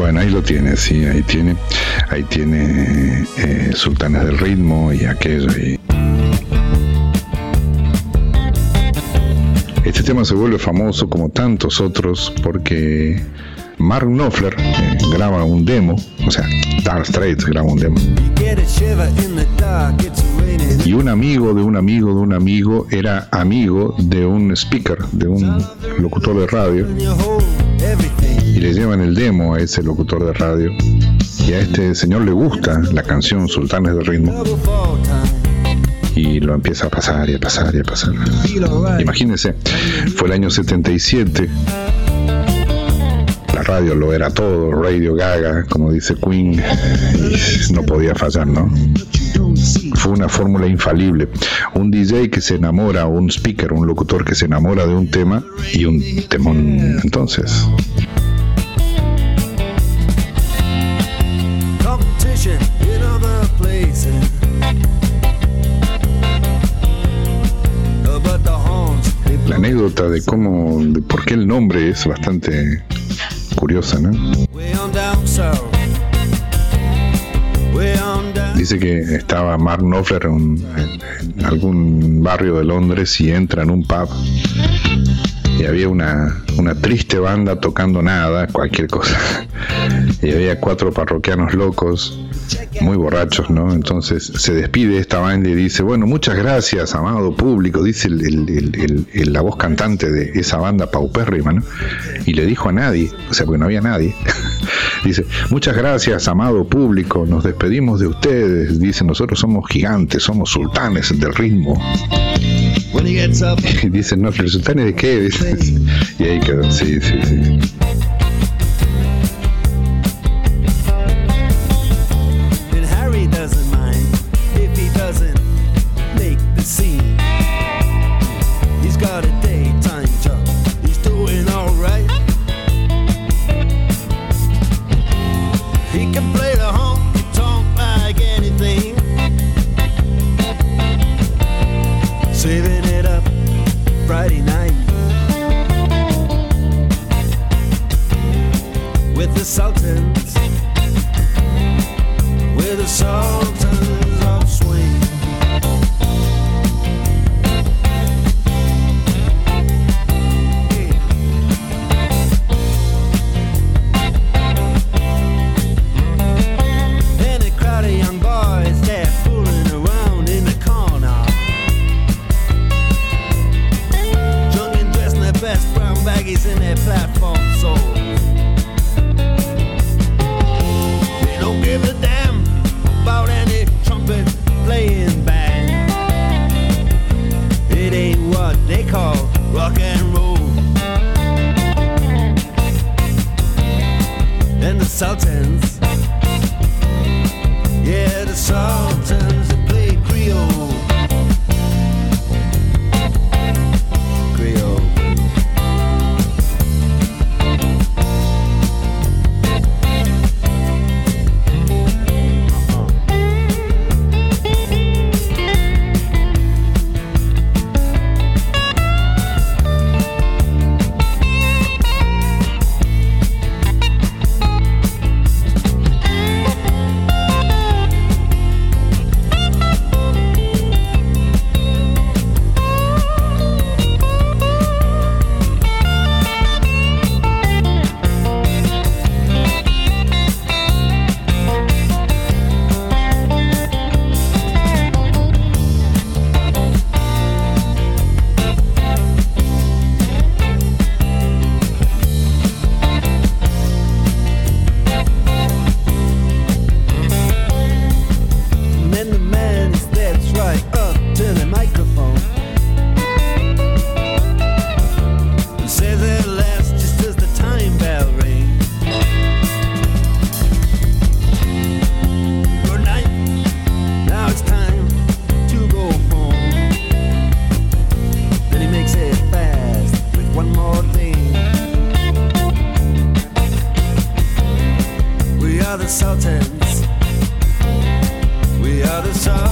Bueno, ahí lo tiene, sí, ahí tiene, ahí tiene eh, Sultanes del Ritmo y aquello. Este tema se vuelve famoso como tantos otros porque Mark Knopfler eh, graba un demo, o sea, Dark Straits graba un demo. Y un amigo de un amigo de un amigo era amigo de un speaker, de un locutor de radio. Y le llevan el demo a ese locutor de radio. Y a este señor le gusta la canción Sultanes de Ritmo y lo empieza a pasar y a pasar y a pasar. Imagínense, fue el año 77 radio lo era todo, Radio Gaga, como dice Queen, no podía fallar, ¿no? Fue una fórmula infalible. Un DJ que se enamora, un speaker, un locutor que se enamora de un tema y un temón entonces. La anécdota de cómo, de por qué el nombre es bastante curiosa, ¿no? Dice que estaba Mark Knopfler en, algún barrio de Londres y entra en un pub y había una, una triste banda tocando nada, cualquier cosa. Y había cuatro parroquianos locos muy borrachos, ¿no? Entonces se despide esta banda y dice, bueno, muchas gracias, amado público, dice la voz cantante de esa banda paupérrima, ¿no? Y le dijo a nadie, o sea, porque no había nadie, dice, muchas gracias, amado público, nos despedimos de ustedes, dice, nosotros somos gigantes, somos sultanes del ritmo. Y dice, no, sultanes de qué? y Jacob, sí, sí, sí. And Harry doesn't mind if he doesn't make the scene. He's got a daytime job, he's doing alright. He can play the honky tonk like anything. Saving it up Friday night. what they call rock and roll. And the Sultans, yeah, the Sultans. Sultans. We are the Sultans.